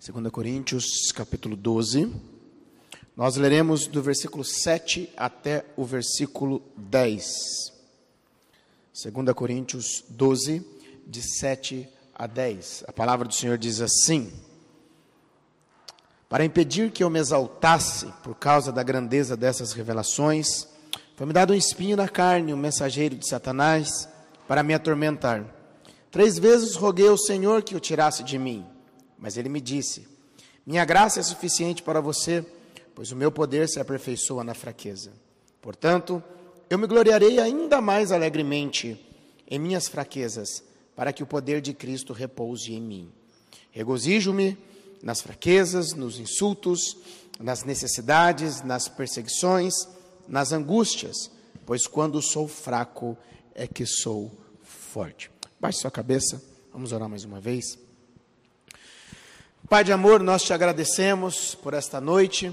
2 Coríntios, capítulo 12. Nós leremos do versículo 7 até o versículo 10. 2 Coríntios 12, de 7 a 10. A palavra do Senhor diz assim: Para impedir que eu me exaltasse por causa da grandeza dessas revelações, foi-me dado um espinho na carne, um mensageiro de Satanás, para me atormentar. Três vezes roguei ao Senhor que o tirasse de mim. Mas ele me disse: Minha graça é suficiente para você, pois o meu poder se aperfeiçoa na fraqueza. Portanto, eu me gloriarei ainda mais alegremente em minhas fraquezas, para que o poder de Cristo repouse em mim. Regozijo-me nas fraquezas, nos insultos, nas necessidades, nas perseguições, nas angústias, pois quando sou fraco é que sou forte. Baixe sua cabeça, vamos orar mais uma vez. Pai de amor, nós te agradecemos por esta noite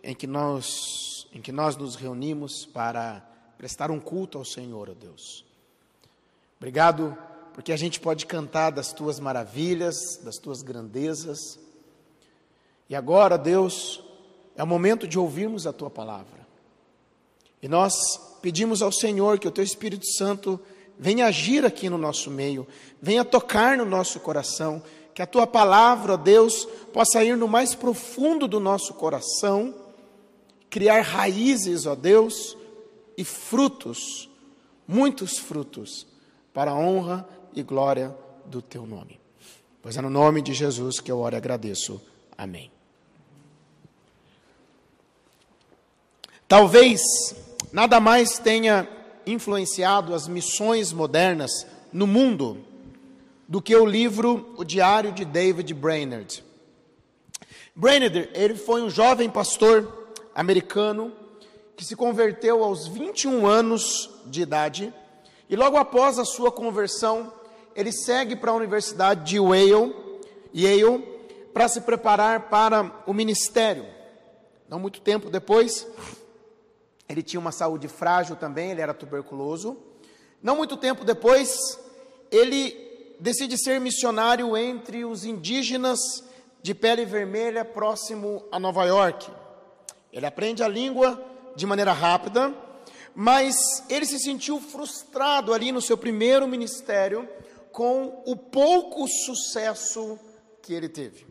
em que nós, em que nós nos reunimos para prestar um culto ao Senhor, ó Deus. Obrigado porque a gente pode cantar das tuas maravilhas, das tuas grandezas. E agora, Deus, é o momento de ouvirmos a tua palavra. E nós pedimos ao Senhor que o teu Espírito Santo venha agir aqui no nosso meio, venha tocar no nosso coração que a tua palavra, ó Deus, possa ir no mais profundo do nosso coração, criar raízes, ó Deus, e frutos, muitos frutos, para a honra e glória do teu nome. Pois é no nome de Jesus que eu oro e agradeço. Amém. Talvez nada mais tenha influenciado as missões modernas no mundo do que o livro O Diário de David Brainerd. Brainerd, ele foi um jovem pastor americano que se converteu aos 21 anos de idade e logo após a sua conversão, ele segue para a Universidade de Yale, Yale para se preparar para o ministério. Não muito tempo depois, ele tinha uma saúde frágil também, ele era tuberculoso. Não muito tempo depois, ele decide ser missionário entre os indígenas de pele vermelha próximo a Nova York. Ele aprende a língua de maneira rápida, mas ele se sentiu frustrado ali no seu primeiro ministério com o pouco sucesso que ele teve.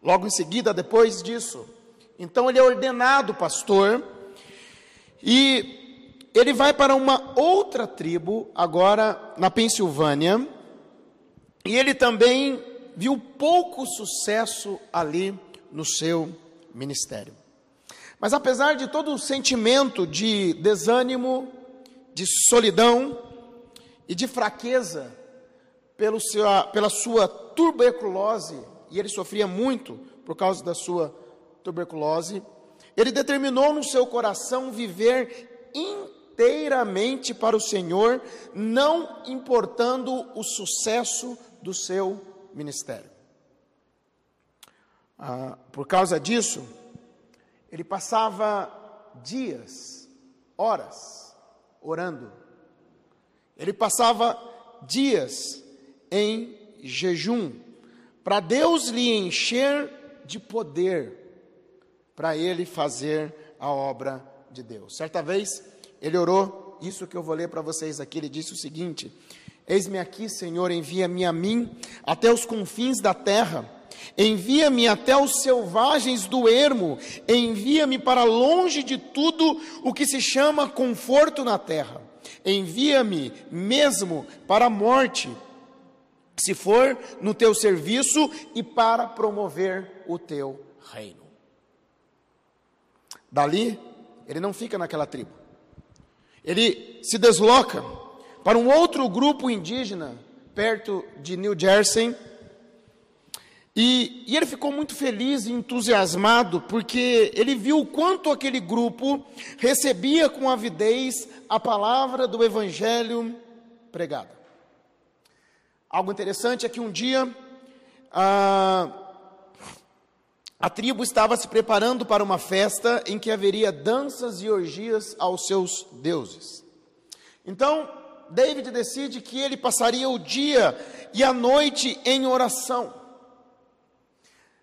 Logo em seguida, depois disso, então ele é ordenado pastor e ele vai para uma outra tribo, agora na Pensilvânia, e ele também viu pouco sucesso ali no seu ministério. Mas apesar de todo o sentimento de desânimo, de solidão e de fraqueza pelo seu, pela sua tuberculose, e ele sofria muito por causa da sua tuberculose, ele determinou no seu coração viver inteiramente para o Senhor, não importando o sucesso do seu ministério. Ah, por causa disso, ele passava dias, horas, orando. Ele passava dias em jejum, para Deus lhe encher de poder, para ele fazer a obra de Deus. Certa vez, ele orou, isso que eu vou ler para vocês aqui, ele disse o seguinte: Eis-me aqui, Senhor, envia-me a mim até os confins da terra. Envia-me até os selvagens do ermo, envia-me para longe de tudo o que se chama conforto na terra. Envia-me mesmo para a morte, se for no teu serviço e para promover o teu reino. Dali, ele não fica naquela tribo. Ele se desloca para um outro grupo indígena perto de New Jersey. E, e, ele ficou muito feliz e entusiasmado, porque ele viu o quanto aquele grupo recebia com avidez a palavra do Evangelho pregada. Algo interessante é que um dia a, a tribo estava se preparando para uma festa em que haveria danças e orgias aos seus deuses. Então, David decide que ele passaria o dia e a noite em oração.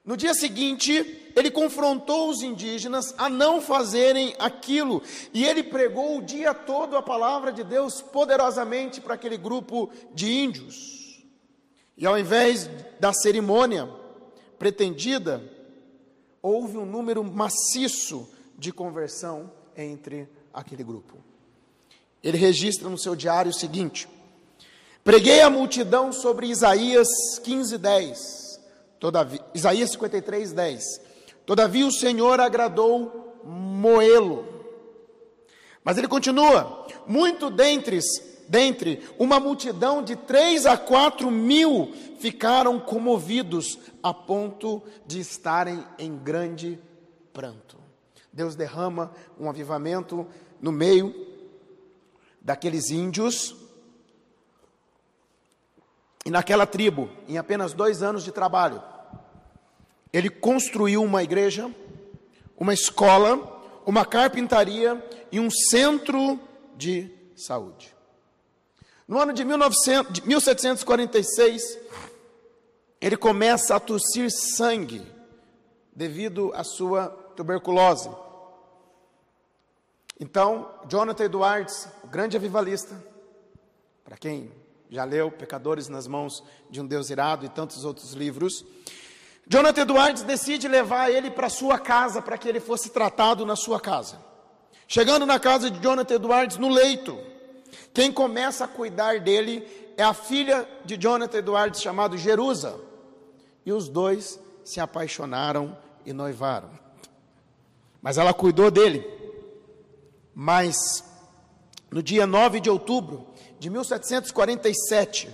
No dia seguinte, ele confrontou os indígenas a não fazerem aquilo, e ele pregou o dia todo a palavra de Deus poderosamente para aquele grupo de índios. E ao invés da cerimônia pretendida, houve um número maciço de conversão entre aquele grupo. Ele registra no seu diário o seguinte: Preguei a multidão sobre Isaías 15, 10. Todavia, Isaías 53, 10. Todavia o Senhor agradou moê-lo. Mas ele continua: muito dentre, dentre uma multidão de três a quatro mil ficaram comovidos a ponto de estarem em grande pranto. Deus derrama um avivamento no meio daqueles índios. E naquela tribo, em apenas dois anos de trabalho, ele construiu uma igreja, uma escola, uma carpintaria e um centro de saúde. No ano de, 1900, de 1746, ele começa a tossir sangue devido à sua tuberculose. Então, Jonathan Edwards, o grande avivalista, para quem já leu Pecadores nas Mãos de um Deus Irado e tantos outros livros, Jonathan Edwards decide levar ele para sua casa, para que ele fosse tratado na sua casa. Chegando na casa de Jonathan Edwards, no leito, quem começa a cuidar dele é a filha de Jonathan Edwards, chamado Jerusa. E os dois se apaixonaram e noivaram. Mas ela cuidou dele. Mas no dia 9 de outubro de 1747,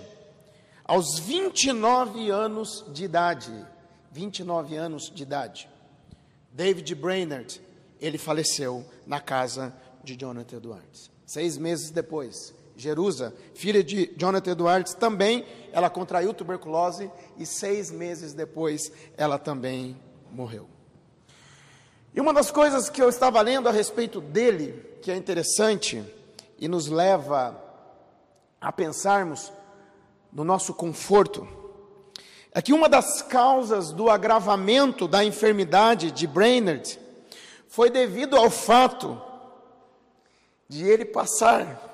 aos 29 anos de idade, 29 anos de idade, David Brainerd, ele faleceu na casa de Jonathan Edwards. Seis meses depois, Jerusa, filha de Jonathan Edwards, também ela contraiu tuberculose e seis meses depois ela também morreu. E uma das coisas que eu estava lendo a respeito dele, que é interessante e nos leva a pensarmos no nosso conforto, é que uma das causas do agravamento da enfermidade de Brainerd foi devido ao fato de ele passar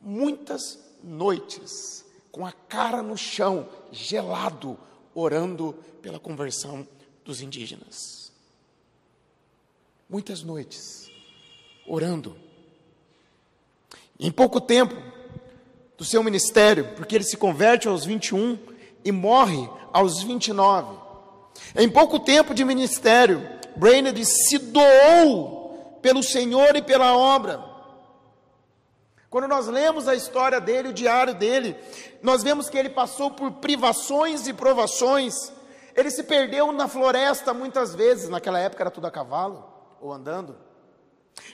muitas noites com a cara no chão, gelado, orando pela conversão dos indígenas muitas noites, orando. Em pouco tempo do seu ministério, porque ele se converte aos 21 e morre aos 29. Em pouco tempo de ministério, Brainerd se doou pelo Senhor e pela obra. Quando nós lemos a história dele, o diário dele, nós vemos que ele passou por privações e provações. Ele se perdeu na floresta muitas vezes, naquela época era tudo a cavalo ou andando.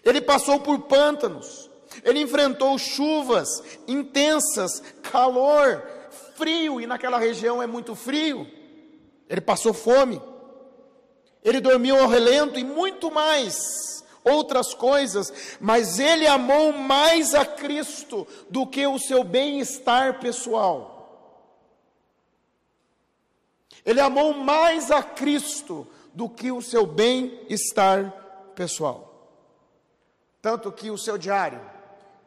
Ele passou por pântanos, ele enfrentou chuvas intensas, calor, frio, e naquela região é muito frio. Ele passou fome, ele dormiu ao relento e muito mais, outras coisas, mas ele amou mais a Cristo do que o seu bem-estar pessoal. Ele amou mais a Cristo do que o seu bem-estar pessoal. Tanto que o seu diário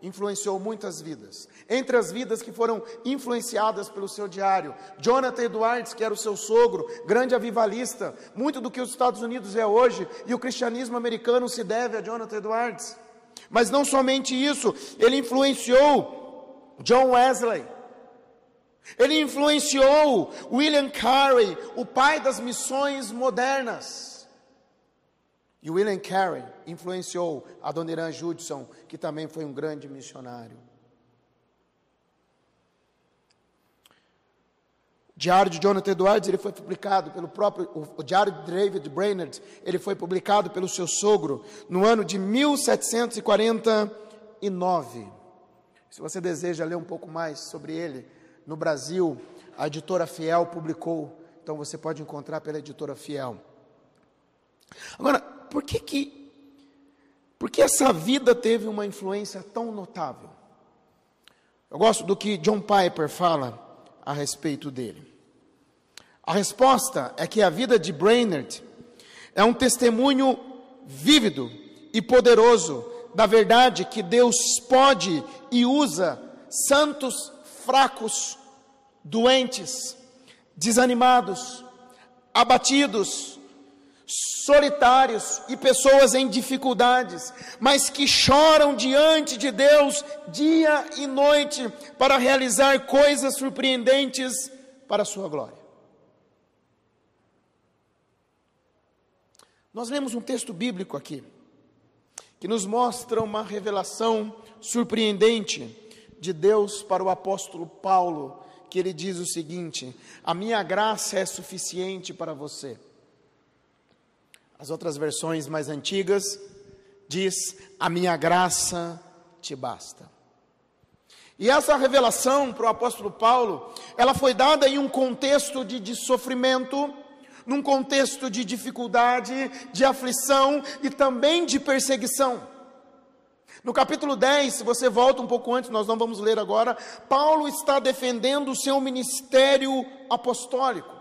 influenciou muitas vidas. Entre as vidas que foram influenciadas pelo seu diário, Jonathan Edwards, que era o seu sogro, grande avivalista, muito do que os Estados Unidos é hoje, e o cristianismo americano se deve a Jonathan Edwards. Mas não somente isso, ele influenciou John Wesley. Ele influenciou William Carey, o pai das missões modernas. E William Carey influenciou a Dona Irã Judson, que também foi um grande missionário. O Diário de Jonathan Edwards, ele foi publicado pelo próprio, o Diário de David Brainerd, ele foi publicado pelo seu sogro no ano de 1749. Se você deseja ler um pouco mais sobre ele, no Brasil, a editora Fiel publicou, então você pode encontrar pela editora Fiel. Agora, por que que por que essa vida teve uma influência tão notável? Eu gosto do que John Piper fala a respeito dele. A resposta é que a vida de Brainerd é um testemunho vívido e poderoso da verdade que Deus pode e usa santos fracos, doentes, desanimados, abatidos, solitários e pessoas em dificuldades, mas que choram diante de Deus dia e noite para realizar coisas surpreendentes para a sua glória. Nós lemos um texto bíblico aqui que nos mostra uma revelação surpreendente de Deus para o apóstolo Paulo, que ele diz o seguinte: A minha graça é suficiente para você. As outras versões mais antigas diz: A minha graça te basta. E essa revelação para o apóstolo Paulo, ela foi dada em um contexto de, de sofrimento, num contexto de dificuldade, de aflição e também de perseguição. No capítulo 10, se você volta um pouco antes, nós não vamos ler agora, Paulo está defendendo o seu ministério apostólico.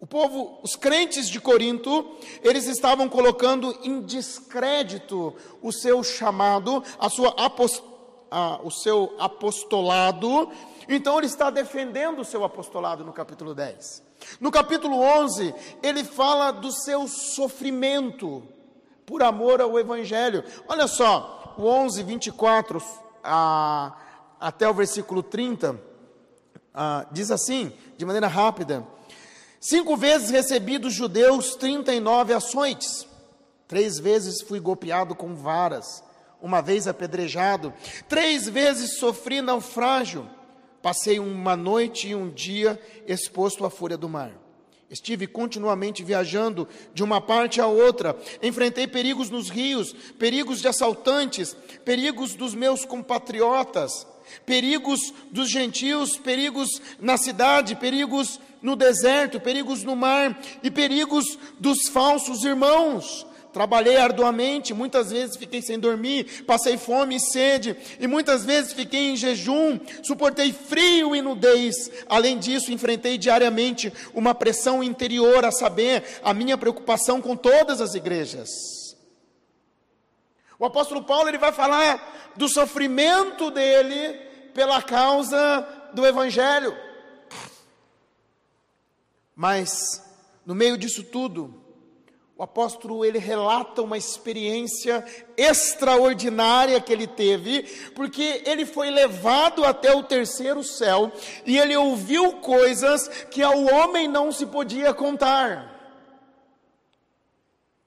O povo, os crentes de Corinto, eles estavam colocando em descrédito o seu chamado, a sua apost, a, o seu apostolado. Então ele está defendendo o seu apostolado no capítulo 10. No capítulo 11, ele fala do seu sofrimento por amor ao evangelho. Olha só, o 11, 24 a, até o versículo 30, a, diz assim, de maneira rápida: Cinco vezes recebi dos judeus 39 açoites. Três vezes fui golpeado com varas. Uma vez apedrejado. Três vezes sofri naufrágio. Passei uma noite e um dia exposto à fúria do mar. Estive continuamente viajando de uma parte a outra. Enfrentei perigos nos rios, perigos de assaltantes, perigos dos meus compatriotas, perigos dos gentios, perigos na cidade, perigos no deserto, perigos no mar e perigos dos falsos irmãos. Trabalhei arduamente, muitas vezes fiquei sem dormir, passei fome e sede, e muitas vezes fiquei em jejum, suportei frio e nudez. Além disso, enfrentei diariamente uma pressão interior, a saber, a minha preocupação com todas as igrejas. O apóstolo Paulo ele vai falar do sofrimento dele pela causa do evangelho. Mas, no meio disso tudo, o apóstolo ele relata uma experiência extraordinária que ele teve, porque ele foi levado até o terceiro céu e ele ouviu coisas que ao homem não se podia contar.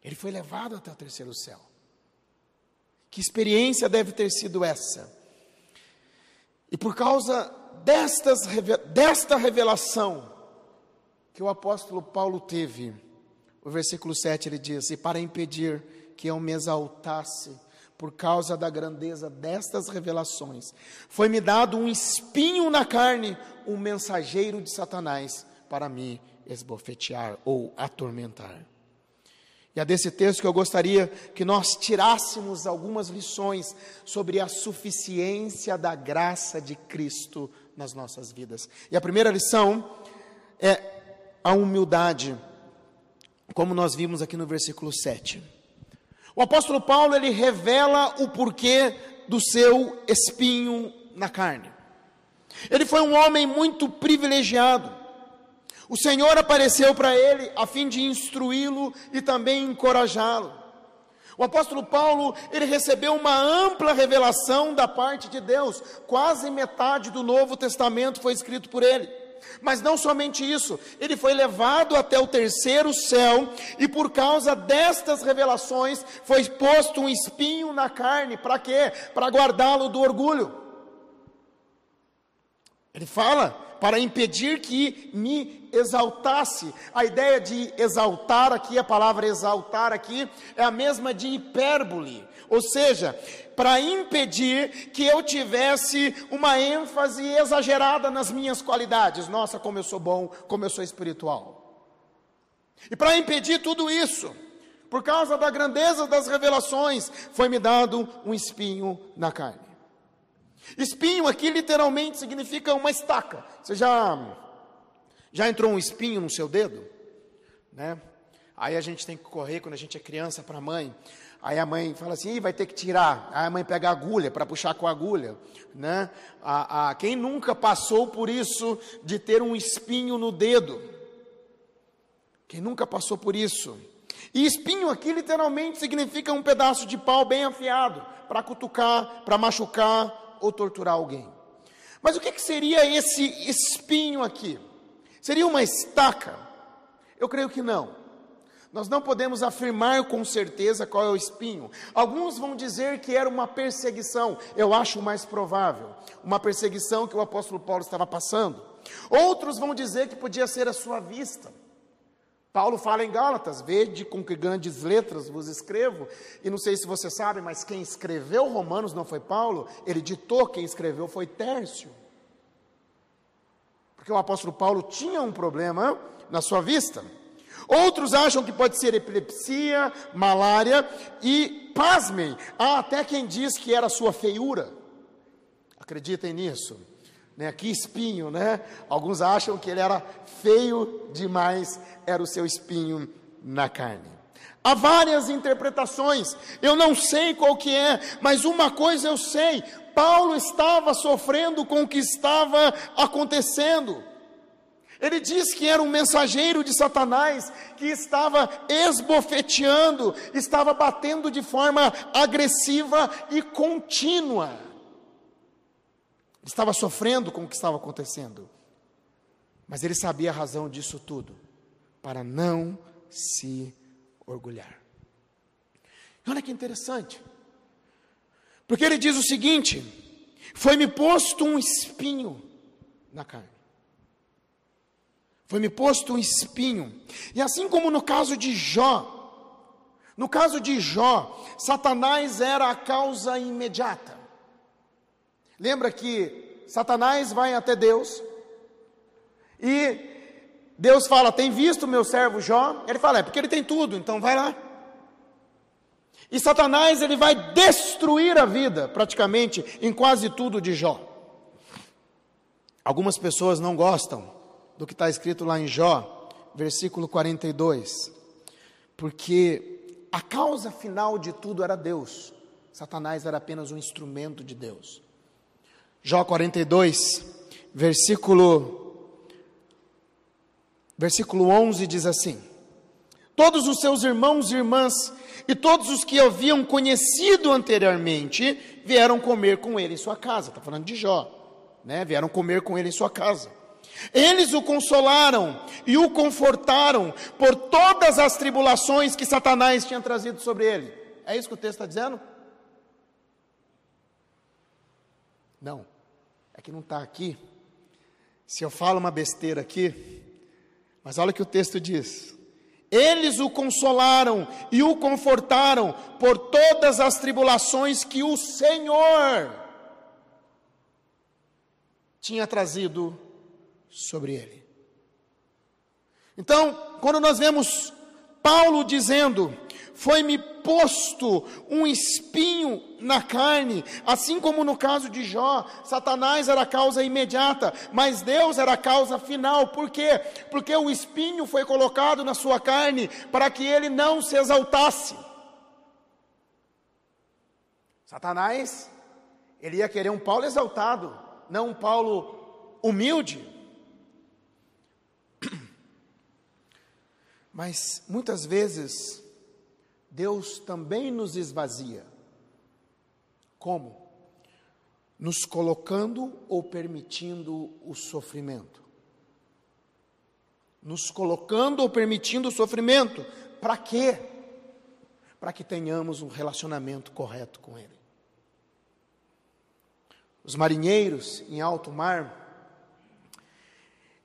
Ele foi levado até o terceiro céu. Que experiência deve ter sido essa? E por causa destas, desta revelação, que o apóstolo Paulo teve. O versículo 7 ele diz: E para impedir que eu me exaltasse por causa da grandeza destas revelações, foi-me dado um espinho na carne, um mensageiro de Satanás, para me esbofetear ou atormentar. E é desse texto que eu gostaria que nós tirássemos algumas lições sobre a suficiência da graça de Cristo nas nossas vidas. E a primeira lição é a humildade, como nós vimos aqui no versículo 7. O apóstolo Paulo ele revela o porquê do seu espinho na carne. Ele foi um homem muito privilegiado. O Senhor apareceu para ele a fim de instruí-lo e também encorajá-lo. O apóstolo Paulo, ele recebeu uma ampla revelação da parte de Deus. Quase metade do Novo Testamento foi escrito por ele. Mas não somente isso, ele foi levado até o terceiro céu, e por causa destas revelações foi posto um espinho na carne, para quê? Para guardá-lo do orgulho. Ele fala, para impedir que me exaltasse. A ideia de exaltar aqui, a palavra exaltar aqui, é a mesma de hipérbole. Ou seja, para impedir que eu tivesse uma ênfase exagerada nas minhas qualidades. Nossa, como eu sou bom, como eu sou espiritual. E para impedir tudo isso, por causa da grandeza das revelações, foi-me dado um espinho na carne. Espinho aqui literalmente significa uma estaca. Você já Já entrou um espinho no seu dedo? Né? Aí a gente tem que correr quando a gente é criança para a mãe. Aí a mãe fala assim, vai ter que tirar. Aí a mãe pega a agulha para puxar com a agulha. Né? A, a, quem nunca passou por isso de ter um espinho no dedo? Quem nunca passou por isso? E espinho aqui literalmente significa um pedaço de pau bem afiado para cutucar, para machucar ou torturar alguém. Mas o que, que seria esse espinho aqui? Seria uma estaca? Eu creio que não. Nós não podemos afirmar com certeza qual é o espinho. Alguns vão dizer que era uma perseguição, eu acho mais provável, uma perseguição que o apóstolo Paulo estava passando. Outros vão dizer que podia ser a sua vista. Paulo fala em Gálatas: Vede com que grandes letras vos escrevo. E não sei se você sabe, mas quem escreveu Romanos não foi Paulo, ele ditou, quem escreveu foi Tércio. Porque o apóstolo Paulo tinha um problema na sua vista. Outros acham que pode ser epilepsia, malária e, pasmem, há até quem diz que era sua feiura. Acreditem nisso. Né? Que espinho, né? Alguns acham que ele era feio demais, era o seu espinho na carne. Há várias interpretações, eu não sei qual que é, mas uma coisa eu sei, Paulo estava sofrendo com o que estava acontecendo. Ele diz que era um mensageiro de Satanás que estava esbofeteando, estava batendo de forma agressiva e contínua. Estava sofrendo com o que estava acontecendo. Mas ele sabia a razão disso tudo, para não se orgulhar. E olha que interessante. Porque ele diz o seguinte: Foi-me posto um espinho na carne. Foi-me posto um espinho. E assim como no caso de Jó, no caso de Jó, Satanás era a causa imediata. Lembra que Satanás vai até Deus e Deus fala: Tem visto meu servo Jó? Ele fala: É porque ele tem tudo, então vai lá. E Satanás ele vai destruir a vida, praticamente, em quase tudo de Jó. Algumas pessoas não gostam do que está escrito lá em Jó, versículo 42. Porque a causa final de tudo era Deus, Satanás era apenas um instrumento de Deus. Jó 42, versículo versículo 11 diz assim: Todos os seus irmãos e irmãs e todos os que haviam conhecido anteriormente vieram comer com ele em sua casa. Está falando de Jó, né? Vieram comer com ele em sua casa. Eles o consolaram e o confortaram por todas as tribulações que Satanás tinha trazido sobre ele. É isso que o texto está dizendo? Não, que não está aqui. Se eu falo uma besteira aqui, mas olha o que o texto diz. Eles o consolaram e o confortaram por todas as tribulações que o Senhor tinha trazido sobre ele. Então, quando nós vemos Paulo dizendo: Foi-me posto um espinho na carne, assim como no caso de Jó, Satanás era a causa imediata, mas Deus era a causa final. Por quê? Porque o espinho foi colocado na sua carne para que ele não se exaltasse. Satanás, ele ia querer um Paulo exaltado, não um Paulo humilde. Mas muitas vezes Deus também nos esvazia. Como? Nos colocando ou permitindo o sofrimento. Nos colocando ou permitindo o sofrimento. Para quê? Para que tenhamos um relacionamento correto com Ele. Os marinheiros em alto mar,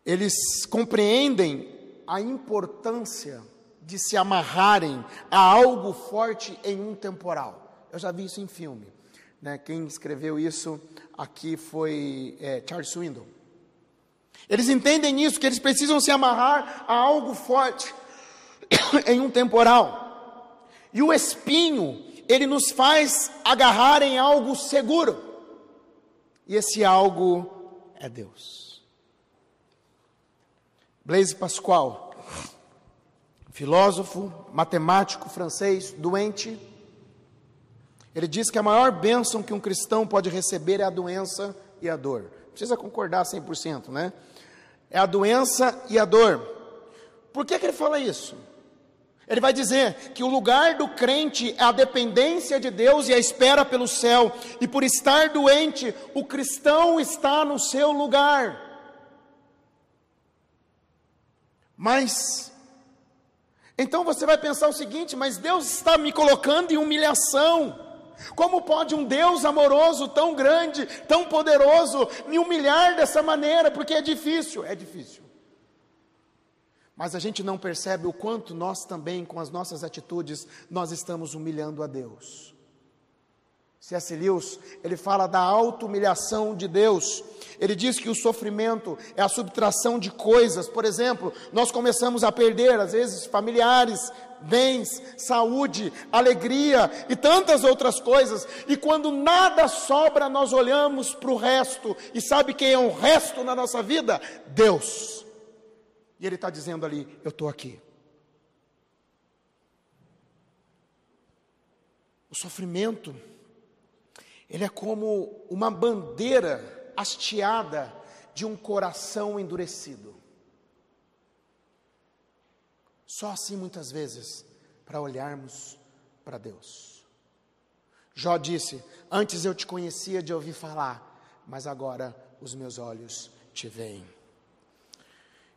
eles compreendem a importância de se amarrarem a algo forte em um temporal. Eu já vi isso em filme. Né? Quem escreveu isso aqui foi é, Charles Swindoll. Eles entendem isso, que eles precisam se amarrar a algo forte em um temporal. E o espinho, ele nos faz agarrar em algo seguro. E esse algo é Deus. Blaise Pascal, filósofo, matemático francês, doente, ele diz que a maior bênção que um cristão pode receber é a doença e a dor. Precisa concordar 100%, né? É a doença e a dor. Por que, que ele fala isso? Ele vai dizer que o lugar do crente é a dependência de Deus e a espera pelo céu, e por estar doente, o cristão está no seu lugar. Mas, então você vai pensar o seguinte: mas Deus está me colocando em humilhação. Como pode um Deus amoroso, tão grande, tão poderoso, me humilhar dessa maneira? Porque é difícil, é difícil. Mas a gente não percebe o quanto nós também, com as nossas atitudes, nós estamos humilhando a Deus. C.S. Lewis, ele fala da auto-humilhação de Deus. Ele diz que o sofrimento é a subtração de coisas. Por exemplo, nós começamos a perder, às vezes, familiares, bens, saúde, alegria e tantas outras coisas. E quando nada sobra, nós olhamos para o resto. E sabe quem é o resto na nossa vida? Deus. E ele está dizendo ali: Eu estou aqui. O sofrimento, ele é como uma bandeira hasteada de um coração endurecido. Só assim, muitas vezes, para olharmos para Deus. Jó disse: Antes eu te conhecia de ouvir falar, mas agora os meus olhos te veem.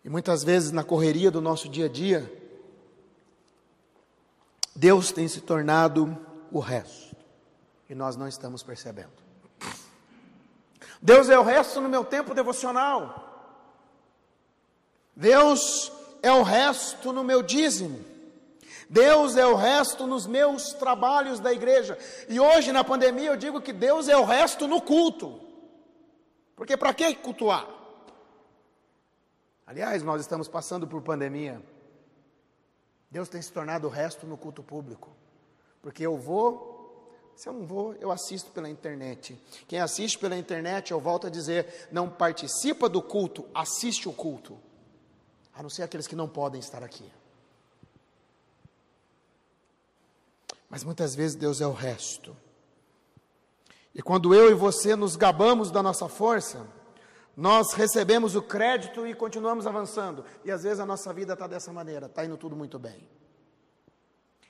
E muitas vezes na correria do nosso dia a dia, Deus tem se tornado o resto, e nós não estamos percebendo. Deus é o resto no meu tempo devocional. Deus é o resto no meu dízimo. Deus é o resto nos meus trabalhos da igreja. E hoje, na pandemia, eu digo que Deus é o resto no culto. Porque para que cultuar? Aliás, nós estamos passando por pandemia. Deus tem se tornado o resto no culto público. Porque eu vou, se eu não vou, eu assisto pela internet. Quem assiste pela internet, eu volto a dizer, não participa do culto, assiste o culto. A não ser aqueles que não podem estar aqui. Mas muitas vezes Deus é o resto. E quando eu e você nos gabamos da nossa força, nós recebemos o crédito e continuamos avançando. E às vezes a nossa vida está dessa maneira, está indo tudo muito bem.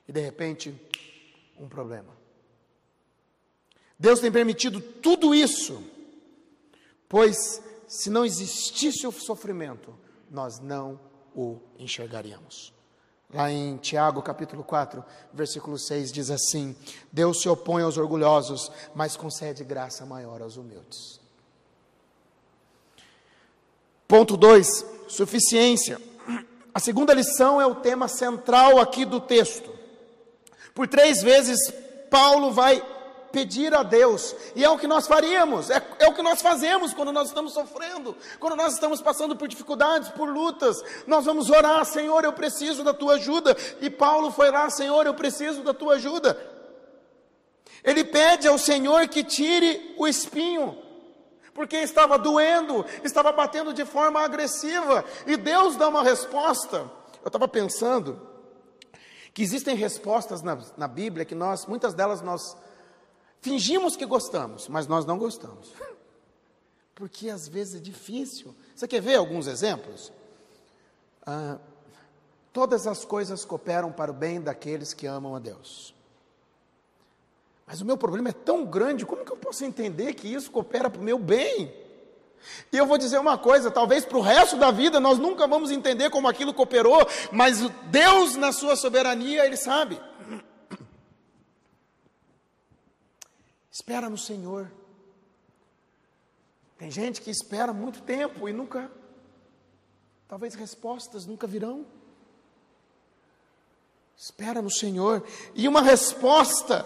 E de repente, um problema. Deus tem permitido tudo isso, pois se não existisse o sofrimento, nós não o enxergaríamos. Lá em Tiago, capítulo 4, versículo 6, diz assim: Deus se opõe aos orgulhosos, mas concede graça maior aos humildes. Ponto 2, suficiência. A segunda lição é o tema central aqui do texto. Por três vezes, Paulo vai pedir a Deus, e é o que nós faríamos, é, é, o que nós fazemos quando nós estamos sofrendo, quando nós estamos passando por dificuldades, por lutas, nós vamos orar, Senhor, eu preciso da tua ajuda, e Paulo foi lá, Senhor, eu preciso da tua ajuda. Ele pede ao Senhor que tire o espinho, porque estava doendo, estava batendo de forma agressiva, e Deus dá uma resposta. Eu estava pensando que existem respostas na, na Bíblia que nós, muitas delas nós fingimos que gostamos, mas nós não gostamos. Porque às vezes é difícil. Você quer ver alguns exemplos? Ah, todas as coisas cooperam para o bem daqueles que amam a Deus. Mas o meu problema é tão grande, como que eu posso entender que isso coopera para o meu bem? E eu vou dizer uma coisa: talvez para o resto da vida nós nunca vamos entender como aquilo cooperou, mas Deus, na sua soberania, Ele sabe. Espera no Senhor. Tem gente que espera muito tempo e nunca, talvez respostas nunca virão. Espera no Senhor. E uma resposta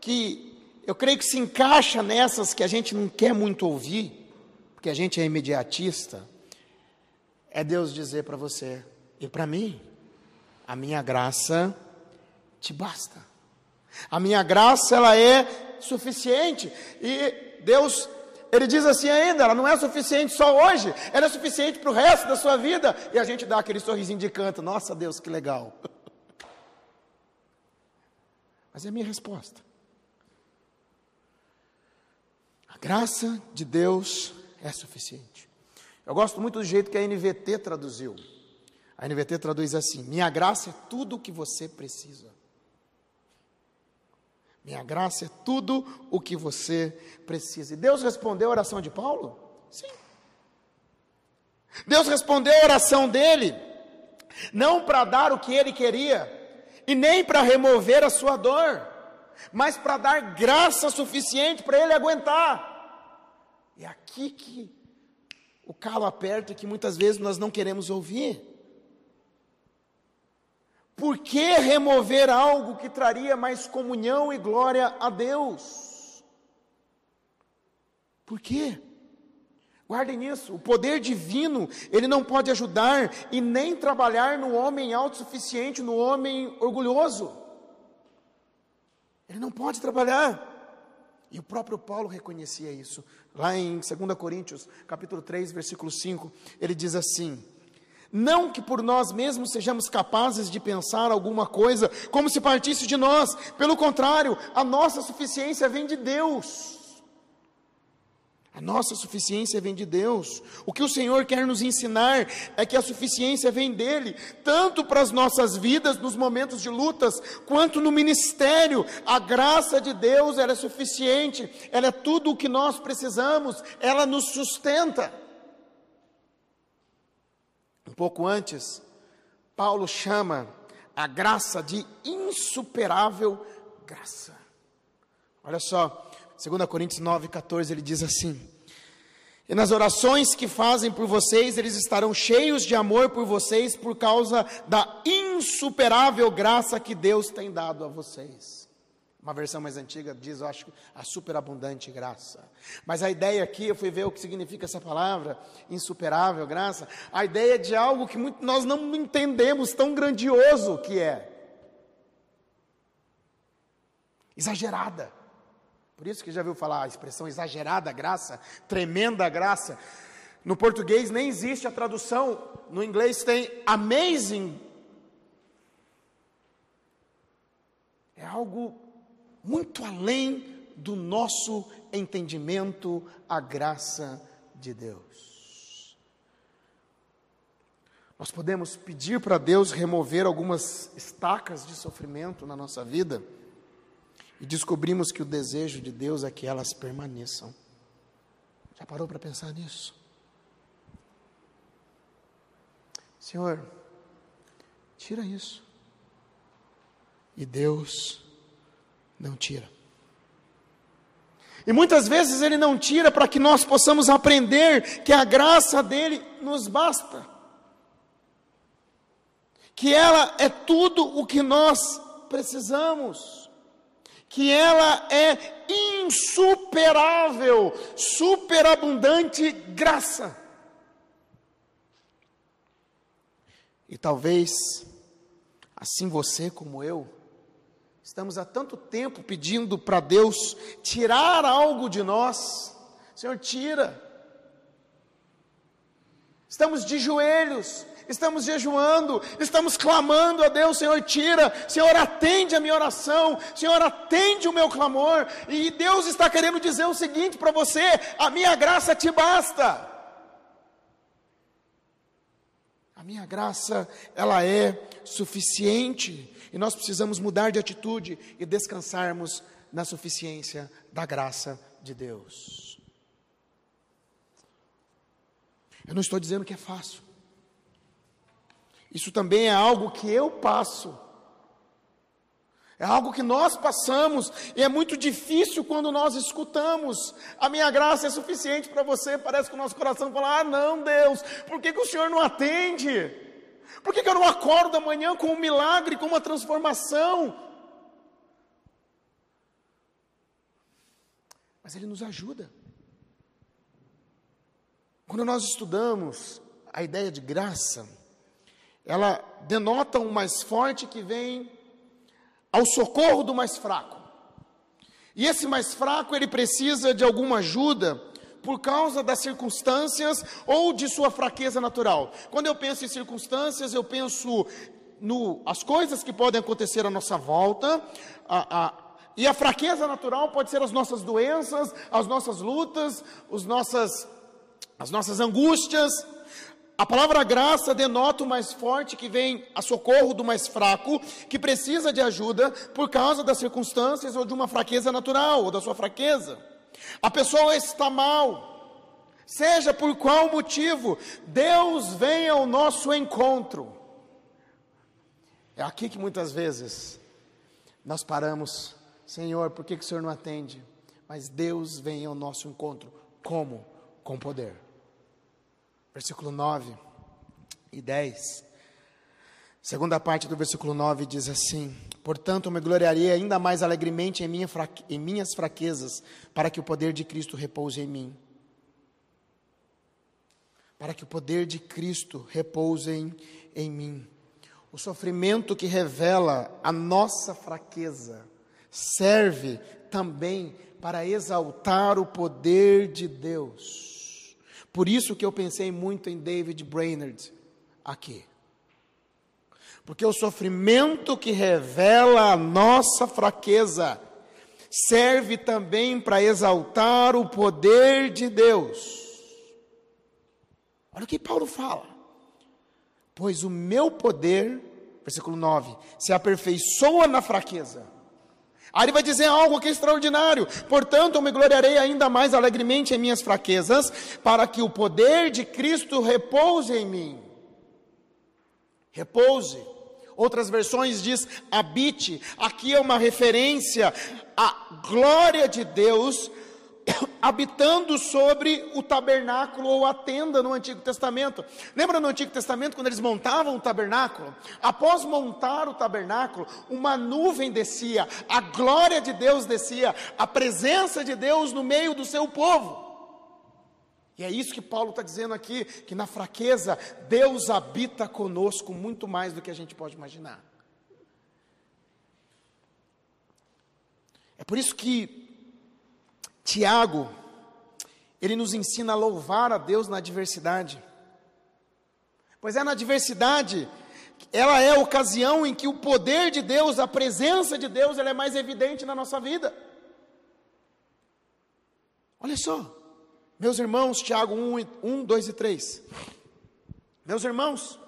que eu creio que se encaixa nessas que a gente não quer muito ouvir, porque a gente é imediatista, é Deus dizer para você e para mim: a minha graça te basta. A minha graça ela é suficiente. E Deus Ele diz assim ainda: ela não é suficiente só hoje, ela é suficiente para o resto da sua vida. E a gente dá aquele sorrisinho de canto: Nossa Deus, que legal. Mas é a minha resposta. A graça de Deus é suficiente. Eu gosto muito do jeito que a NVT traduziu. A NVT traduz assim: Minha graça é tudo o que você precisa. Minha graça é tudo o que você precisa. E Deus respondeu a oração de Paulo? Sim. Deus respondeu a oração dele, não para dar o que ele queria, e nem para remover a sua dor, mas para dar graça suficiente para ele aguentar. É aqui que o calo aperta e que muitas vezes nós não queremos ouvir. Por que remover algo que traria mais comunhão e glória a Deus? Por quê? Guardem isso, o poder divino, ele não pode ajudar e nem trabalhar no homem autossuficiente, no homem orgulhoso. Ele não pode trabalhar. E o próprio Paulo reconhecia isso. Lá em 2 Coríntios, capítulo 3, versículo 5, ele diz assim: não que por nós mesmos sejamos capazes de pensar alguma coisa como se partisse de nós, pelo contrário, a nossa suficiência vem de Deus. A nossa suficiência vem de Deus. O que o Senhor quer nos ensinar é que a suficiência vem dele, tanto para as nossas vidas nos momentos de lutas, quanto no ministério. A graça de Deus, ela é suficiente, ela é tudo o que nós precisamos, ela nos sustenta. Pouco antes, Paulo chama a graça de insuperável graça. Olha só, 2 Coríntios 9, 14, ele diz assim: E nas orações que fazem por vocês, eles estarão cheios de amor por vocês por causa da insuperável graça que Deus tem dado a vocês. Uma versão mais antiga diz, eu acho, a superabundante graça. Mas a ideia aqui, eu fui ver o que significa essa palavra, insuperável graça. A ideia de algo que muito, nós não entendemos, tão grandioso que é. Exagerada. Por isso que já viu falar a expressão exagerada graça, tremenda graça. No português nem existe a tradução, no inglês tem amazing. É algo muito além do nosso entendimento a graça de Deus. Nós podemos pedir para Deus remover algumas estacas de sofrimento na nossa vida e descobrimos que o desejo de Deus é que elas permaneçam. Já parou para pensar nisso? Senhor, tira isso. E Deus não tira. E muitas vezes Ele não tira para que nós possamos aprender que a graça dele nos basta. Que ela é tudo o que nós precisamos. Que ela é insuperável, superabundante graça. E talvez, assim você como eu, Estamos há tanto tempo pedindo para Deus tirar algo de nós. Senhor, tira. Estamos de joelhos, estamos jejuando, estamos clamando a Deus, Senhor, tira, Senhor, atende a minha oração, Senhor, atende o meu clamor. E Deus está querendo dizer o seguinte para você: a minha graça te basta. A minha graça, ela é suficiente. E nós precisamos mudar de atitude e descansarmos na suficiência da graça de Deus. Eu não estou dizendo que é fácil. Isso também é algo que eu passo. É algo que nós passamos e é muito difícil quando nós escutamos. A minha graça é suficiente para você. Parece que o nosso coração fala: Ah, não, Deus, por que, que o Senhor não atende? Por que, que eu não acordo amanhã com um milagre, com uma transformação? Mas Ele nos ajuda. Quando nós estudamos a ideia de graça, ela denota um mais forte que vem ao socorro do mais fraco. E esse mais fraco, ele precisa de alguma ajuda por causa das circunstâncias ou de sua fraqueza natural. Quando eu penso em circunstâncias, eu penso no as coisas que podem acontecer à nossa volta, a, a, e a fraqueza natural pode ser as nossas doenças, as nossas lutas, os nossas, as nossas angústias. A palavra graça denota o mais forte que vem a socorro do mais fraco, que precisa de ajuda por causa das circunstâncias ou de uma fraqueza natural, ou da sua fraqueza. A pessoa está mal, seja por qual motivo, Deus vem ao nosso encontro. É aqui que muitas vezes nós paramos, Senhor, por que, que o Senhor não atende? Mas Deus vem ao nosso encontro. Como? Com poder. Versículo 9 e 10. Segunda parte do versículo 9 diz assim: Portanto, me gloriarei ainda mais alegremente em, minha fraque... em minhas fraquezas, para que o poder de Cristo repouse em mim. Para que o poder de Cristo repouse em, em mim. O sofrimento que revela a nossa fraqueza serve também para exaltar o poder de Deus. Por isso que eu pensei muito em David Brainerd aqui. Porque o sofrimento que revela a nossa fraqueza serve também para exaltar o poder de Deus. Olha o que Paulo fala. Pois o meu poder, versículo 9, se aperfeiçoa na fraqueza. Aí ele vai dizer algo que é extraordinário. Portanto, eu me gloriarei ainda mais alegremente em minhas fraquezas, para que o poder de Cristo repouse em mim. Repouse. Outras versões diz habite. Aqui é uma referência à glória de Deus habitando sobre o tabernáculo ou a tenda no Antigo Testamento. Lembra no Antigo Testamento quando eles montavam o tabernáculo? Após montar o tabernáculo, uma nuvem descia, a glória de Deus descia, a presença de Deus no meio do seu povo. E é isso que Paulo está dizendo aqui: que na fraqueza Deus habita conosco muito mais do que a gente pode imaginar. É por isso que Tiago, ele nos ensina a louvar a Deus na adversidade. Pois é na adversidade, ela é a ocasião em que o poder de Deus, a presença de Deus, ela é mais evidente na nossa vida. Olha só, meus irmãos, Tiago 1, 1 2 e 3. Meus irmãos,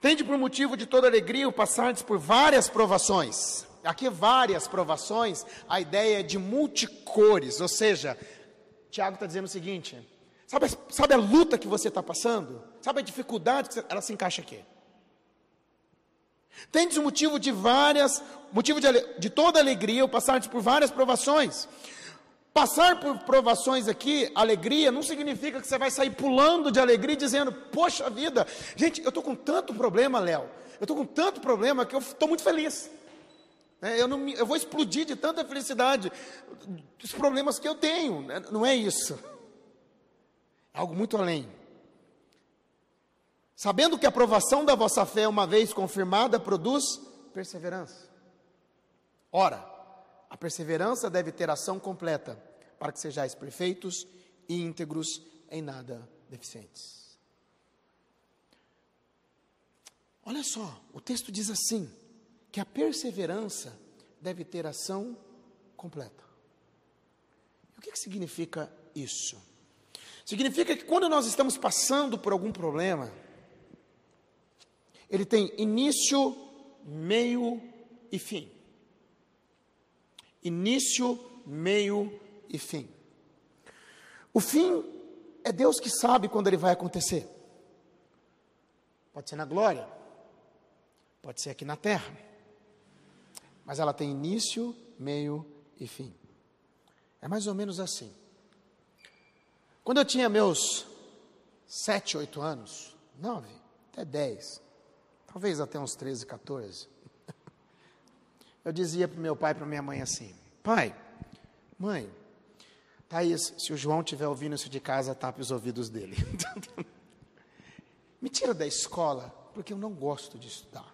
tende por motivo de toda alegria o passardes por várias provações Aqui várias provações, a ideia é de multicores, ou seja, Tiago está dizendo o seguinte: sabe, sabe a luta que você está passando? Sabe a dificuldade que você, ela se encaixa aqui? Tendes o motivo de várias, motivo de, de toda alegria, ou passar por várias provações. Passar por provações aqui, alegria, não significa que você vai sair pulando de alegria dizendo, poxa vida, gente, eu estou com tanto problema, Léo, eu estou com tanto problema que eu estou muito feliz. É, eu, não, eu vou explodir de tanta felicidade dos problemas que eu tenho. Né? Não é isso. É algo muito além. Sabendo que a aprovação da vossa fé, uma vez confirmada, produz perseverança. Ora, a perseverança deve ter ação completa, para que sejais perfeitos e íntegros em nada deficientes. Olha só, o texto diz assim: que a perseverança deve ter ação completa. E o que, que significa isso? Significa que quando nós estamos passando por algum problema, ele tem início, meio e fim. Início, meio e fim. O fim é Deus que sabe quando ele vai acontecer. Pode ser na glória, pode ser aqui na terra mas ela tem início, meio e fim. É mais ou menos assim. Quando eu tinha meus sete, oito anos, nove, até dez, talvez até uns 13, 14, eu dizia para meu pai e para minha mãe assim: Pai, mãe, Thaís, se o João estiver ouvindo isso de casa, tape os ouvidos dele. Me tira da escola, porque eu não gosto de estudar.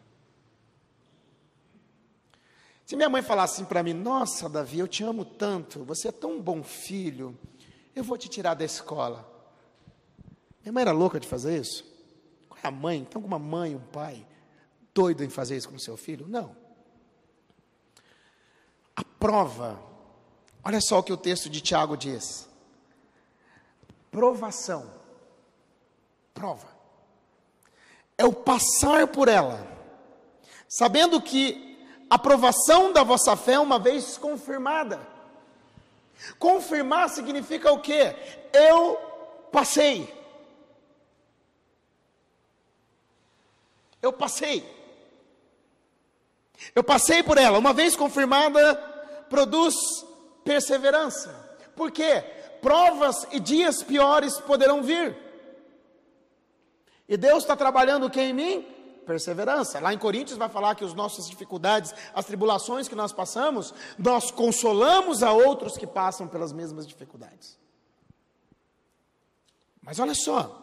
Se minha mãe falasse assim para mim: Nossa, Davi, eu te amo tanto, você é tão bom filho, Eu vou te tirar da escola. Minha mãe era louca de fazer isso? Qual é a mãe? Então, uma mãe, um pai, doido em fazer isso com seu filho? Não. A prova, olha só o que o texto de Tiago diz: provação, prova, é o passar por ela, sabendo que a provação da vossa fé, uma vez confirmada, confirmar significa o quê? Eu passei. Eu passei. Eu passei por ela. Uma vez confirmada, produz perseverança. Por quê? Provas e dias piores poderão vir. E Deus está trabalhando o que em mim? Perseverança. Lá em Coríntios vai falar que as nossas dificuldades, as tribulações que nós passamos, nós consolamos a outros que passam pelas mesmas dificuldades. Mas olha só,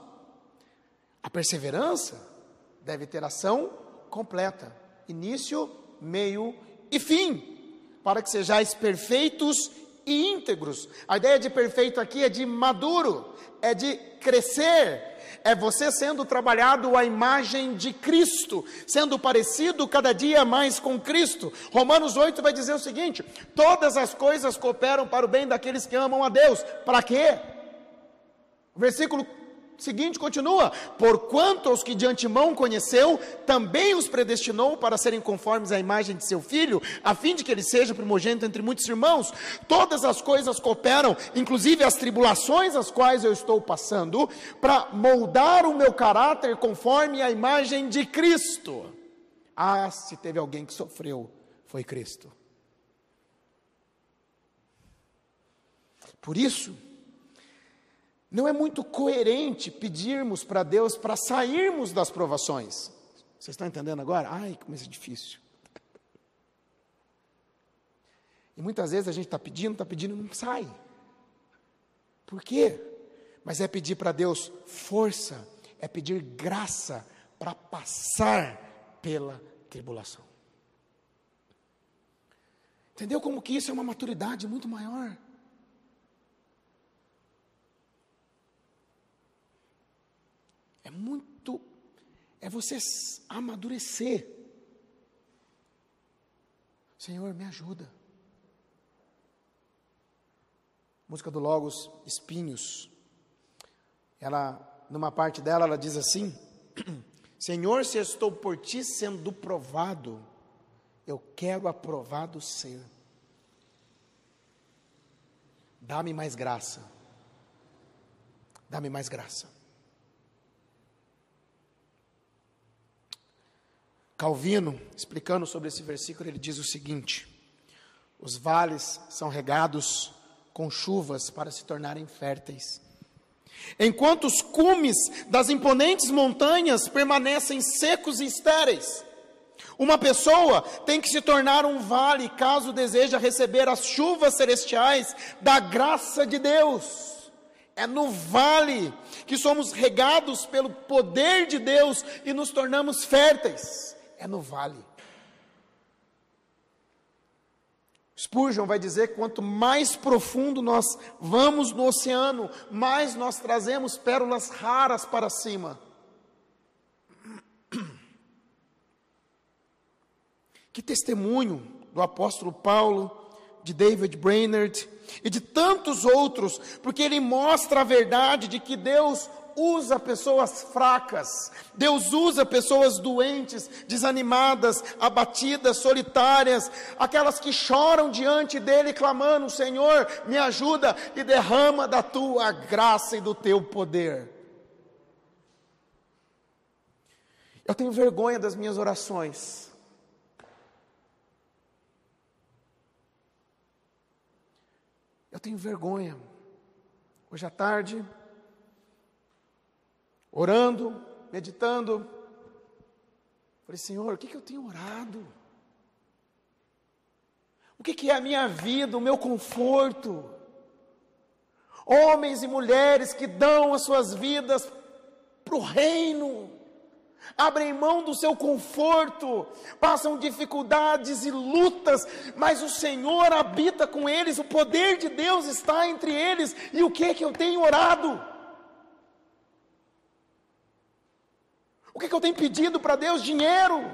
a perseverança deve ter ação completa, início, meio e fim, para que sejais perfeitos e íntegros. A ideia de perfeito aqui é de maduro, é de crescer, é você sendo trabalhado à imagem de Cristo, sendo parecido cada dia mais com Cristo. Romanos 8 vai dizer o seguinte: todas as coisas cooperam para o bem daqueles que amam a Deus. Para quê? Versículo seguinte continua: Porquanto aos que de antemão conheceu, também os predestinou para serem conformes à imagem de seu filho, a fim de que ele seja primogênito entre muitos irmãos. Todas as coisas cooperam, inclusive as tribulações as quais eu estou passando, para moldar o meu caráter conforme a imagem de Cristo. Ah, se teve alguém que sofreu, foi Cristo. Por isso, não é muito coerente pedirmos para Deus para sairmos das provações. Vocês estão entendendo agora? Ai, como isso é difícil. E muitas vezes a gente está pedindo, está pedindo e não sai. Por quê? Mas é pedir para Deus força, é pedir graça para passar pela tribulação. Entendeu como que isso é uma maturidade muito maior? É muito. É você amadurecer. Senhor, me ajuda. Música do Logos, Espinhos. Ela, numa parte dela, ela diz assim: Senhor, se estou por ti sendo provado, eu quero aprovado ser. Dá-me mais graça. Dá-me mais graça. Calvino, explicando sobre esse versículo, ele diz o seguinte: os vales são regados com chuvas para se tornarem férteis. Enquanto os cumes das imponentes montanhas permanecem secos e estéreis, uma pessoa tem que se tornar um vale caso deseja receber as chuvas celestiais da graça de Deus. É no vale que somos regados pelo poder de Deus e nos tornamos férteis é no vale. Spurgeon vai dizer quanto mais profundo nós vamos no oceano, mais nós trazemos pérolas raras para cima. Que testemunho do apóstolo Paulo, de David Brainerd e de tantos outros, porque ele mostra a verdade de que Deus usa pessoas fracas, Deus usa pessoas doentes, desanimadas, abatidas, solitárias, aquelas que choram diante dele, clamando: Senhor, me ajuda e derrama da tua graça e do teu poder. Eu tenho vergonha das minhas orações. Eu tenho vergonha. Hoje à tarde, orando, meditando. Falei, Senhor, o que, que eu tenho orado? O que, que é a minha vida, o meu conforto? Homens e mulheres que dão as suas vidas para o reino, abrem mão do seu conforto, passam dificuldades e lutas, mas o Senhor habita com eles, o poder de Deus está entre eles, e o que que eu tenho orado? O que, que eu tenho pedido para Deus? Dinheiro,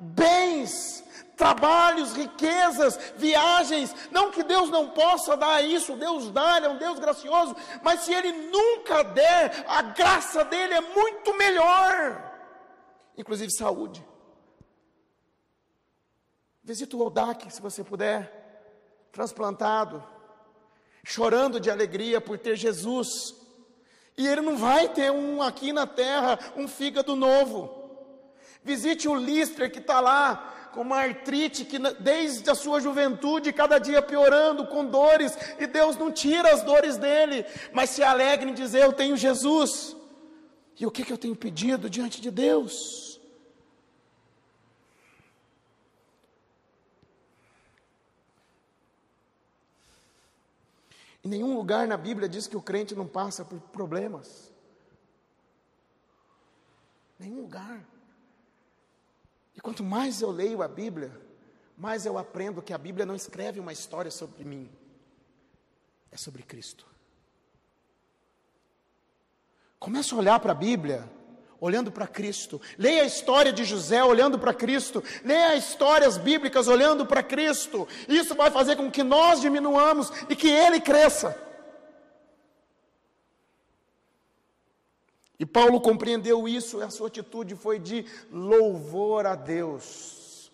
bens, trabalhos, riquezas, viagens. Não que Deus não possa dar isso, Deus dá, Ele é um Deus gracioso, mas se Ele nunca der, a graça dele é muito melhor inclusive saúde. Visita o Odak, se você puder, transplantado, chorando de alegria por ter Jesus. E ele não vai ter um aqui na terra, um fígado novo. Visite o Lister que está lá com uma artrite que desde a sua juventude, cada dia piorando, com dores, e Deus não tira as dores dele, mas se alegre em dizer: Eu tenho Jesus. E o que, que eu tenho pedido diante de Deus? Em nenhum lugar na Bíblia diz que o crente não passa por problemas. Nenhum lugar. E quanto mais eu leio a Bíblia, mais eu aprendo que a Bíblia não escreve uma história sobre mim, é sobre Cristo. Começo a olhar para a Bíblia olhando para Cristo. Leia a história de José olhando para Cristo. Leia histórias bíblicas olhando para Cristo. Isso vai fazer com que nós diminuamos e que ele cresça. E Paulo compreendeu isso, e a sua atitude foi de louvor a Deus.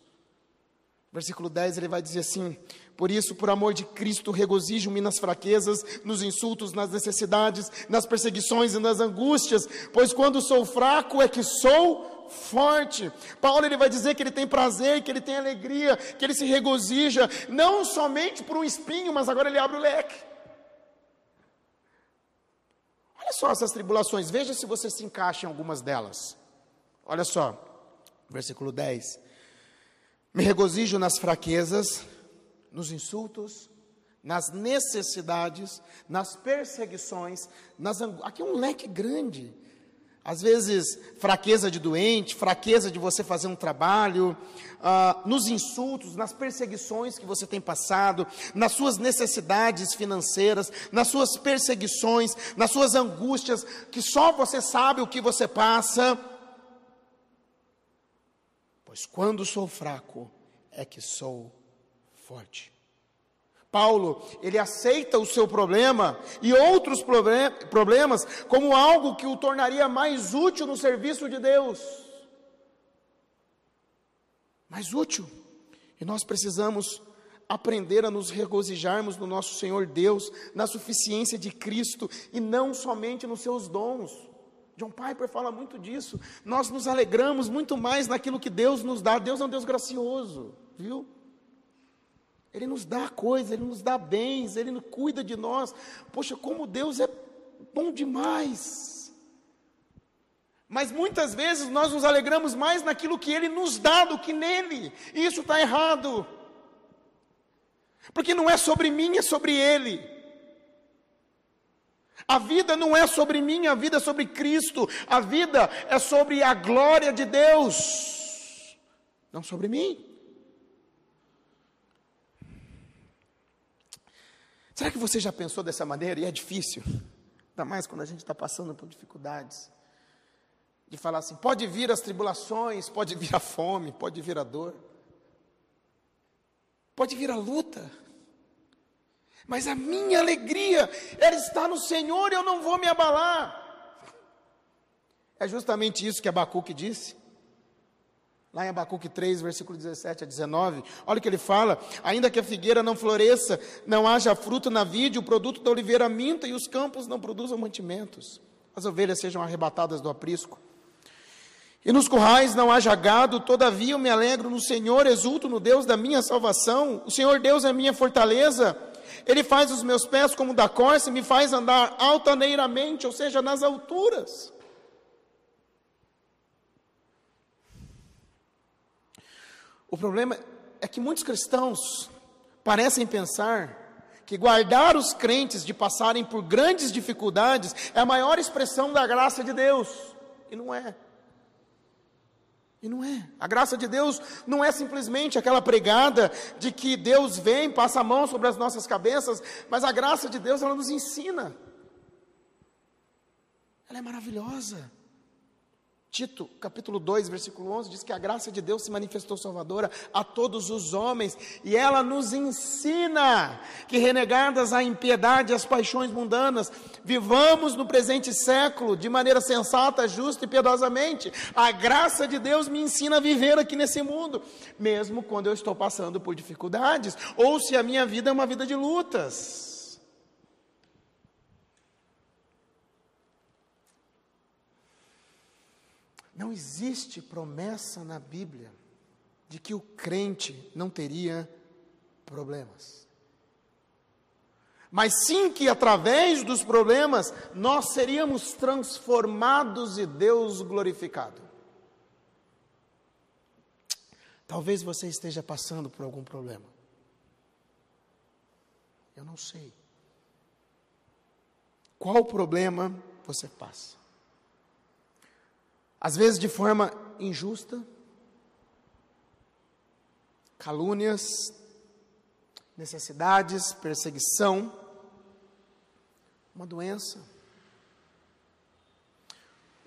Versículo 10 ele vai dizer assim: por isso, por amor de Cristo, regozijo-me nas fraquezas, nos insultos, nas necessidades, nas perseguições e nas angústias, pois quando sou fraco é que sou forte. Paulo ele vai dizer que ele tem prazer, que ele tem alegria, que ele se regozija, não somente por um espinho, mas agora ele abre o leque. Olha só essas tribulações, veja se você se encaixa em algumas delas. Olha só, versículo 10. Me regozijo nas fraquezas, nos insultos, nas necessidades, nas perseguições, nas aqui é um leque grande. Às vezes, fraqueza de doente, fraqueza de você fazer um trabalho, uh, nos insultos, nas perseguições que você tem passado, nas suas necessidades financeiras, nas suas perseguições, nas suas angústias, que só você sabe o que você passa. Pois quando sou fraco, é que sou forte. Paulo, ele aceita o seu problema e outros problemas como algo que o tornaria mais útil no serviço de Deus. Mais útil. E nós precisamos aprender a nos regozijarmos no nosso Senhor Deus, na suficiência de Cristo e não somente nos seus dons. John Piper fala muito disso. Nós nos alegramos muito mais naquilo que Deus nos dá. Deus é um Deus gracioso, viu? Ele nos dá coisas, Ele nos dá bens, Ele cuida de nós. Poxa, como Deus é bom demais. Mas muitas vezes nós nos alegramos mais naquilo que Ele nos dá do que nele. E isso está errado. Porque não é sobre mim, é sobre Ele. A vida não é sobre mim, a vida é sobre Cristo. A vida é sobre a glória de Deus, não sobre mim. Será que você já pensou dessa maneira? E é difícil, ainda mais quando a gente está passando por dificuldades. De falar assim: pode vir as tribulações, pode vir a fome, pode vir a dor, pode vir a luta, mas a minha alegria, ela está no Senhor, eu não vou me abalar. É justamente isso que Abacuque disse. Lá em Abacuque 3, versículo 17 a 19, olha o que ele fala: ainda que a figueira não floresça, não haja fruto na vide, o produto da oliveira minta e os campos não produzam mantimentos, as ovelhas sejam arrebatadas do aprisco. E nos currais não haja gado, todavia eu me alegro no Senhor, exulto no Deus da minha salvação. O Senhor Deus é minha fortaleza, Ele faz os meus pés como da corça e me faz andar altaneiramente, ou seja, nas alturas. O problema é que muitos cristãos parecem pensar que guardar os crentes de passarem por grandes dificuldades é a maior expressão da graça de Deus, e não é. E não é. A graça de Deus não é simplesmente aquela pregada de que Deus vem, passa a mão sobre as nossas cabeças, mas a graça de Deus, ela nos ensina. Ela é maravilhosa. Tito, capítulo 2, versículo 11, diz que a graça de Deus se manifestou salvadora a todos os homens, e ela nos ensina que, renegadas a impiedade e as paixões mundanas, vivamos no presente século de maneira sensata, justa e piedosamente. A graça de Deus me ensina a viver aqui nesse mundo, mesmo quando eu estou passando por dificuldades, ou se a minha vida é uma vida de lutas. Não existe promessa na Bíblia de que o crente não teria problemas. Mas sim que através dos problemas nós seríamos transformados e Deus glorificado. Talvez você esteja passando por algum problema. Eu não sei. Qual problema você passa? Às vezes de forma injusta, calúnias, necessidades, perseguição, uma doença,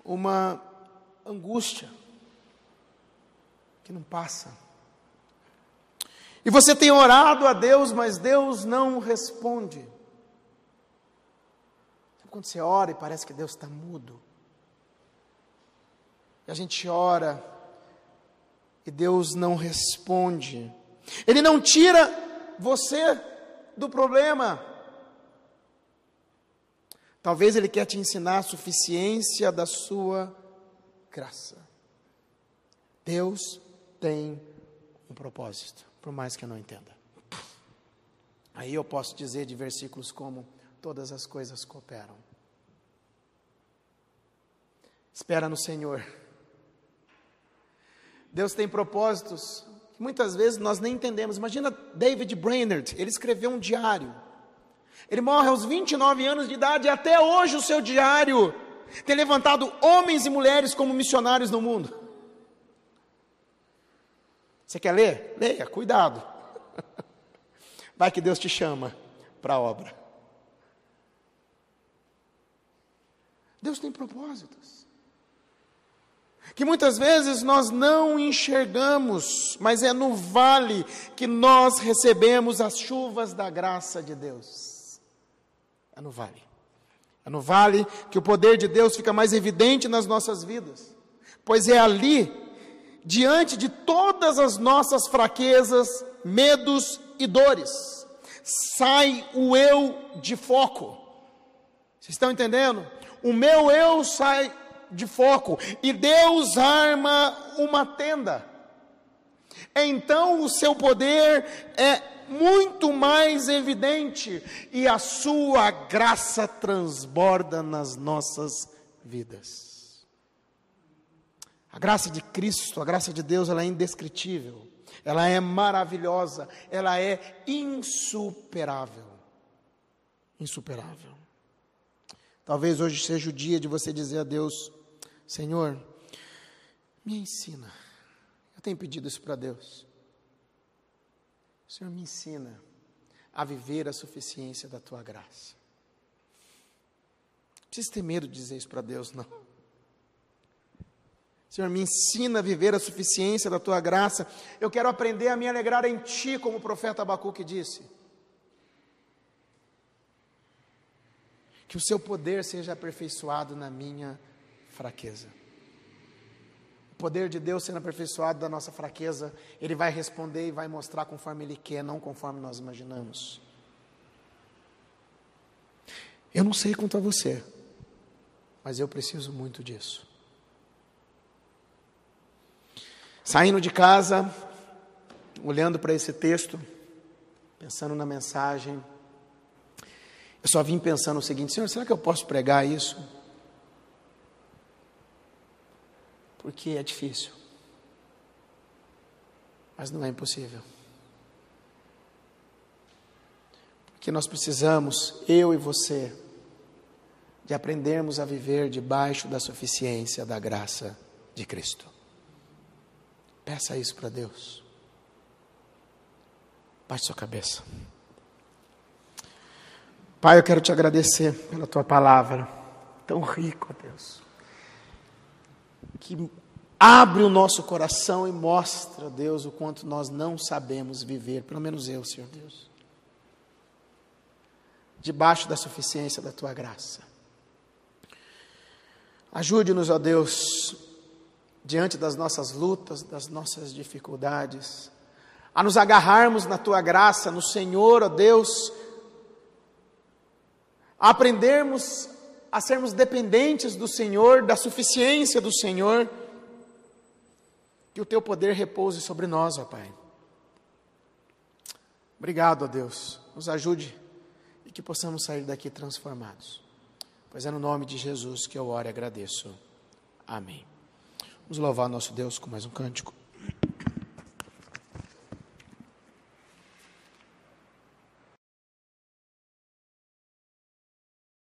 uma angústia que não passa. E você tem orado a Deus, mas Deus não responde. Sabe quando você ora e parece que Deus está mudo? E a gente ora e Deus não responde. Ele não tira você do problema. Talvez Ele quer te ensinar a suficiência da sua graça. Deus tem um propósito, por mais que eu não entenda. Aí eu posso dizer de versículos como: todas as coisas cooperam. Espera no Senhor Deus tem propósitos que muitas vezes nós nem entendemos. Imagina David Brainerd, ele escreveu um diário. Ele morre aos 29 anos de idade e até hoje o seu diário tem levantado homens e mulheres como missionários no mundo. Você quer ler? Leia, cuidado. Vai que Deus te chama para a obra. Deus tem propósitos que muitas vezes nós não enxergamos, mas é no vale que nós recebemos as chuvas da graça de Deus. É no vale. É no vale que o poder de Deus fica mais evidente nas nossas vidas, pois é ali, diante de todas as nossas fraquezas, medos e dores, sai o eu de foco. Vocês estão entendendo? O meu eu sai de foco e Deus arma uma tenda. Então o seu poder é muito mais evidente e a sua graça transborda nas nossas vidas. A graça de Cristo, a graça de Deus, ela é indescritível, ela é maravilhosa, ela é insuperável. Insuperável. Talvez hoje seja o dia de você dizer a Deus: Senhor, me ensina. Eu tenho pedido isso para Deus. Senhor, me ensina a viver a suficiência da tua graça. Não precisa ter medo de dizer isso para Deus, não. Senhor, me ensina a viver a suficiência da tua graça. Eu quero aprender a me alegrar em ti, como o profeta Abacuque disse. Que o seu poder seja aperfeiçoado na minha fraqueza. O poder de Deus sendo aperfeiçoado da nossa fraqueza, Ele vai responder e vai mostrar conforme Ele quer, não conforme nós imaginamos. Eu não sei quanto a você, mas eu preciso muito disso. Saindo de casa, olhando para esse texto, pensando na mensagem, eu só vim pensando o seguinte: Senhor, será que eu posso pregar isso? Porque é difícil. Mas não é impossível. Porque nós precisamos, eu e você, de aprendermos a viver debaixo da suficiência da graça de Cristo. Peça isso para Deus. Baixe sua cabeça. Pai, eu quero te agradecer pela tua palavra, tão rico, Deus, que abre o nosso coração e mostra, Deus, o quanto nós não sabemos viver, pelo menos eu, Senhor Deus, debaixo da suficiência da tua graça. Ajude-nos, ó Deus, diante das nossas lutas, das nossas dificuldades, a nos agarrarmos na tua graça, no Senhor, ó Deus, a aprendermos a sermos dependentes do Senhor, da suficiência do Senhor, que o teu poder repouse sobre nós, ó Pai. Obrigado, ó Deus, nos ajude e que possamos sair daqui transformados. Pois é no nome de Jesus que eu oro e agradeço. Amém. Vamos louvar nosso Deus com mais um cântico.